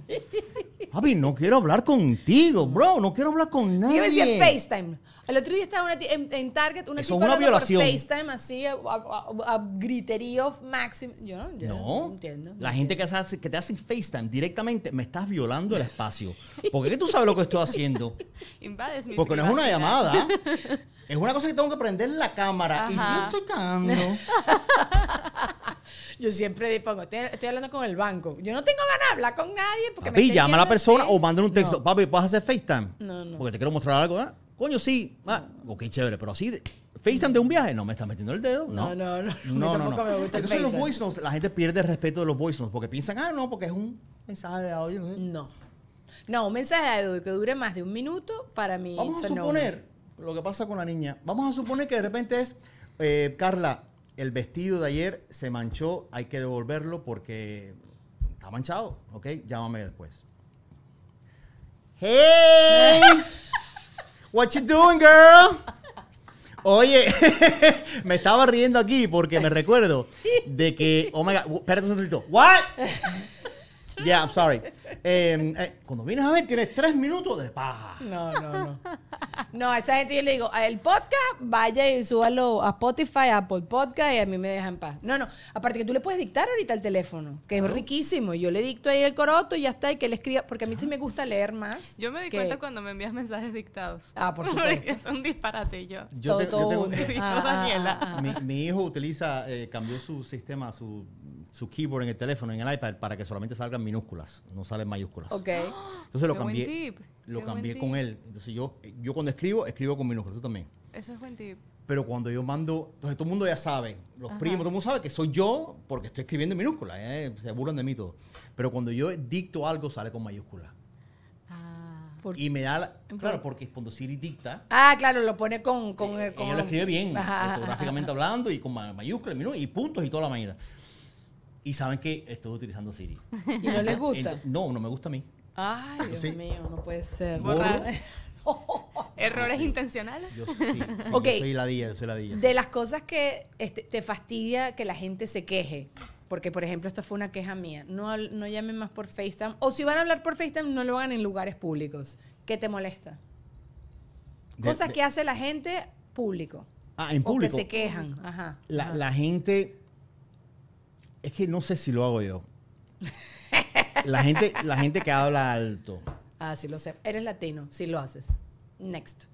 Papi, no quiero hablar contigo, bro. No quiero hablar con nadie. Yo decía FaceTime. El otro día estaba una en, en Target, una Eso tipa es una violación. por FaceTime así, a, a- a- griterío máximo. Yo no, yo No, entiendo. la gente que, se hace- que te hacen FaceTime directamente, me estás violando el espacio. Porque tú sabes lo que estoy haciendo. Invades mi Porque no es una llamada. Es una cosa que tengo que prender la cámara. Y si yo Ajá. estoy cagando. Yo siempre pongo, estoy, estoy hablando con el banco. Yo no tengo ganas de hablar con nadie porque me Papi, estén llama a la persona así. o mándale un texto. No. Papi, ¿puedes hacer FaceTime? No, no. Porque te quiero mostrar algo. ¿ah? Coño, sí. Ah, ok, chévere. Pero así, de- FaceTime de un viaje, no me estás metiendo el dedo. No, No, no, no. A mí No, no, tampoco no. me gusta el Entonces los FaceTime. voice notes, la gente pierde el respeto de los voice notes porque piensan, ah, no, porque es un mensaje de audio. no sé. No. No, un mensaje de audio que dure más de un minuto, para mí. Vamos a it's suponer lo que pasa con la niña. Vamos a suponer que de repente es, eh, Carla, el vestido de ayer se manchó, hay que devolverlo porque está manchado, ¿ok? Llámame después. Hey, what you doing, girl? Oye, me estaba riendo aquí porque me recuerdo de que, oh my god, espérate un segundito. What? Yeah, I'm sorry. Eh, eh, cuando vienes a ver, tienes tres minutos de paja. No, no, no. No, a esa gente yo le digo, el podcast, vaya y súbalo a Spotify, a Apple Podcast y a mí me deja en paz. No, no. Aparte que tú le puedes dictar ahorita al teléfono, que es riquísimo. Yo le dicto ahí el coroto y ya está, y que él escriba, porque a mí sí me gusta leer más. Yo me di que- cuenta cuando me envías mensajes dictados. Ah, por Porque supuesto. es un disparate y yo. Yo, todo, te- yo todo tengo-. Dijo Ah, ah, Daniela. ah, ah. mi, mi hijo utiliza, eh, cambió su sistema, su, su keyboard en el teléfono, en el iPad, para que solamente salgan minúsculas, no salen mayúsculas. Ok. Entonces lo Qué buen cambié, tip, lo qué buen cambié tip. con él. Entonces yo, yo cuando escribo, escribo con minúsculas, tú también. Eso es buen tip. Pero cuando yo mando, entonces todo el mundo ya sabe, los primos, todo el mundo sabe que soy yo porque estoy escribiendo en minúsculas, eh, se burlan de mí todo. Pero cuando yo dicto algo, sale con mayúsculas. Ah. Por- Y me da, la- claro, porque cuando Siri dicta, Ah, claro, lo pone con... con, Eh, con ella lo escribe bien, Ajá, ajá, ortográficamente hablando y con ma- mayúsculas minú- y puntos y toda la mañana. Y saben que estoy utilizando Siri. ¿Y no les gusta? Ent- no, no me gusta a mí. Ay, Dios mío, no puede ser. Errores intencionales. Yo, sí, sí, yo Ok. soy ladilla, yo soy ladilla. De las cosas que este, te fastidia que la gente se queje. Porque, por ejemplo, esta fue una queja mía. No, no llamen más por FaceTime. O si van a hablar por FaceTime, no lo hagan en lugares públicos. ¿Qué te molesta? De- Cosas de- que hace la gente público. Ah, en O público. que se quejan. Ajá. La, ajá. la gente. Es que no sé si lo hago yo. La gente, la gente que habla alto. Ah, sí lo sé. Eres latino, sí lo haces. Next.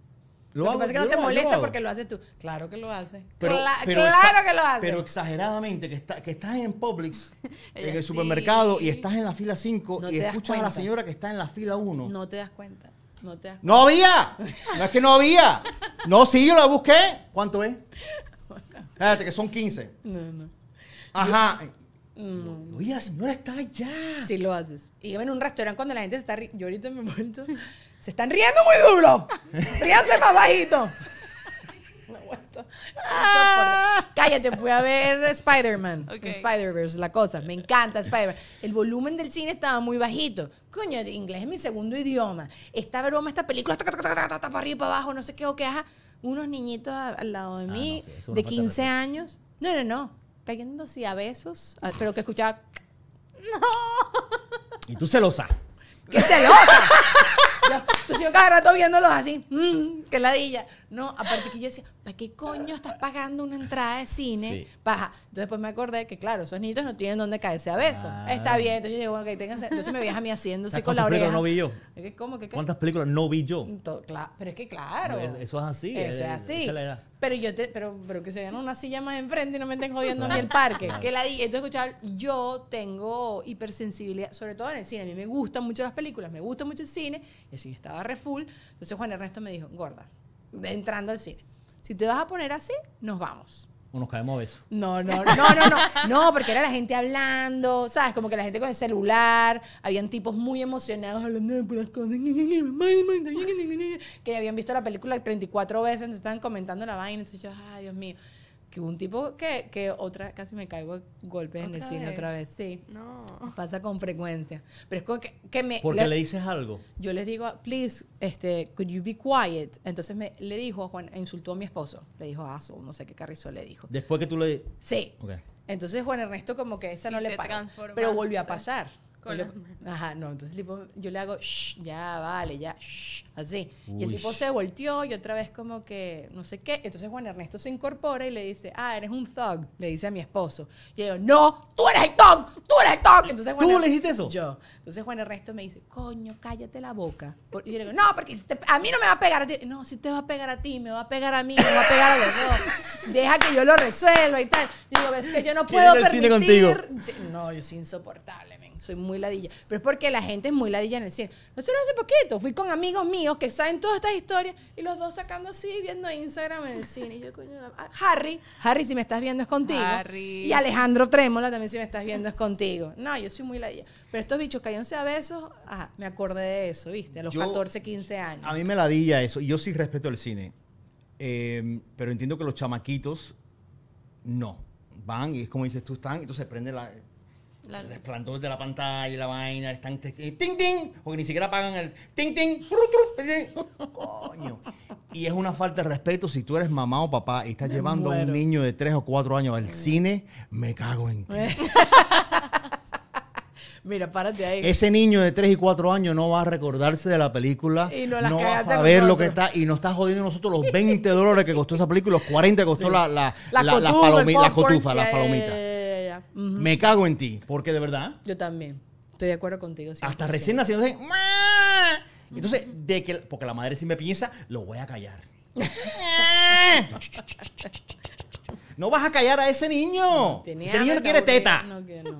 Lo, Lo que hago, pasa es que no te molesta porque lo haces tú. Claro que lo haces. Pero, Cla- pero claro que lo haces. Pero exageradamente, que, está, que estás en Publix, en el supermercado, y estás en la fila 5 No y escuchas a la cuenta. señora que está en la fila 1. no te das cuenta. No te das ¡No había! No es que no había. No, sí, yo la busqué. ¿Cuánto es? Espérate, que son 15. No, no. Ajá. Oye, la señora está allá. Sí lo haces. Y yo en un restaurante cuando la gente se está riendo, yo ahorita me he vuelto, se están riendo muy duro. Ríanse más bajito. Me insoportable. Cállate, fui a ver Spider-Man. Ok. Spider-Verse, la cosa. Me encanta Spider-Man. El volumen del cine estaba muy bajito. Coño, el inglés es mi segundo idioma. Esta broma, esta película, ta, ta, ta, ta, ta, ta, ta, para arriba y para abajo, no sé qué, o qué, ajá. Unos niñitos a- al lado de Ah, mí, no eso es una de falta de 15 respeto. años. No, no, no. Cayéndose a besos, ah, pero que escuchaba Y tú celosa. ¡Qué celosa! Yo, entonces yo cada rato viéndolos así, mmm, qué ladilla. No, aparte que yo decía, ¿para qué coño estás pagando una entrada de cine? Sí. Paja. Entonces después me acordé que, claro, esos niños no tienen dónde caerse a besos. Claro. Está bien, entonces yo digo, ok, ténganse. Entonces me veías a mí haciendo así ¿Sabes con la cuántas oreja. películas no vi yo? ¿Cómo que? ¿Cuántas películas no vi yo? To- cla- pero es que claro. Eso- es así, Eso eh, es así. esa es la edad. Pero yo te, pero, pero que se vean una silla más enfrente y no me estén jodiendo mí el parque. Que la di- entonces escuchar, yo tengo hipersensibilidad, sobre todo en el cine. A mí me gustan mucho las películas, me gusta mucho el cine, y el cine estaba re full. Entonces Juan Ernesto me dijo, gorda, entrando al cine, si te vas a poner así, nos vamos. O nos caemos a besos. No, no, no, no, no, no, porque era la gente hablando, ¿sabes? Como que la gente con el celular, habían tipos muy emocionados hablando de puras cosas, que habían visto la película 34 veces, entonces estaban comentando la vaina, entonces yo, ay, Dios mío, que un tipo que, que otra, casi me caigo golpes en el ¿Otra cine vez? otra vez, sí. No. Pasa con frecuencia. Pero es como que, que me... Porque le- le dices algo. yo les digo, please, este, could you be quiet? Entonces me, le dijo a Juan, insultó a mi esposo. Le dijo asshole, no sé qué carrizo le dijo. Después que tú le. Sí. Ok. Entonces Juan Ernesto como que esa no Y le transformaste. Pero volvió a pasar. Con Ajá, no, entonces tipo, yo le hago, shh, ya, vale, ya, shh, así. Y el Uy. tipo se volteó y otra vez como que, no sé qué. Entonces Juan Ernesto se incorpora y le dice, ah, eres un thug, le dice a mi esposo. Y yo no, tú eres el thug, tú eres el thug. Entonces, Juan ¿Tú Er- le dijiste eso? Yo. Entonces Juan Ernesto me dice, coño, cállate la boca. Y yo le digo, no, porque si te- a mí no me va a pegar a ti. No, si te va a pegar a ti, me va a pegar a mí, me va a pegar a los dos. Deja que yo lo resuelva y tal. Yo digo, es que yo no puedo ir al cine permitir... contigo. No, yo soy insoportable, men. Soy muy ladilla. Pero es porque la gente es muy ladilla en el cine. Nosotros hace poquito fui con amigos míos que saben todas estas historias y los dos sacando así, viendo Instagram en el cine. Y yo, coño, la- ah, Harry, Harry, si me estás viendo es contigo. Harry. Y Alejandro Trémola también, si me estás viendo es contigo. No, yo soy muy ladilla. Pero estos bichos cayéndose a besos, ah, me acordé de eso, ¿viste? A los Yo- 14, 15 años. A mí me ladilla eso. y Yo sí respeto el cine. Eh, pero entiendo que los chamaquitos no. Van y es como dices tú, están, entonces prende la, La- el resplandor de la pantalla y la vaina, están eh, ting ting, porque ni siquiera pagan el ting ting, coño. Y es una falta de respeto si tú eres mamá o papá y estás Me llevando a un niño de 3 o 4 años al cine, me cago en ti. Mira, párate ahí. Ese niño de 3 y 4 años no va a recordarse de la película, Y no no va a saber lo que está, y nos está jodiendo nosotros los 20 dólares que costó esa película, los 40 que costó la, la, la la- las cotufa, las ya, palomitas. Ya. Me cago en ti, porque de verdad, Yo también. Estoy de acuerdo contigo. hasta 100%. recién nacido, entonces, de que, porque la madre si me piensa, lo voy a callar. No vas a callar a ese niño. Tenía Ese niño no quiere teta. No, que no.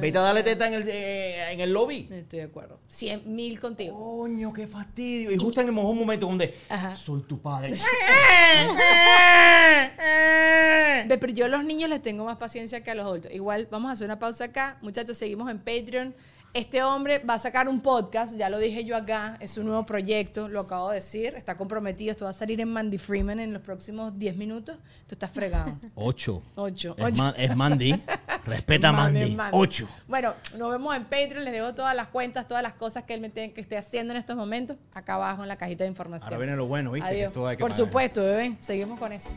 Vete a darle teta en el, eh, en el lobby. Estoy de acuerdo. Cien mil contigo. Coño, qué fastidio. Y justo en el mejor momento donde Ajá. soy tu padre. Ve, pero yo a los niños les tengo más paciencia que a los adultos. Igual, vamos a hacer una pausa acá. Muchachos, seguimos en Patreon. Este hombre va a sacar un podcast, ya lo dije yo acá, es un nuevo proyecto, lo acabo de decir, está comprometido, esto va a salir en Mandy Freeman en los próximos 10 minutos. Tú estás fregado. Ocho. Ocho. Es, Ocho. Ma- es Mandy. Respeta a Mandy. Ocho. Bueno, nos vemos en Patreon, les dejo todas las cuentas, todas las cosas que él me tiene que esté haciendo en estos momentos, acá abajo en la cajita de información. Ahora viene lo bueno, ¿viste? Que esto hay que Por pagar. supuesto, bebé, seguimos con eso.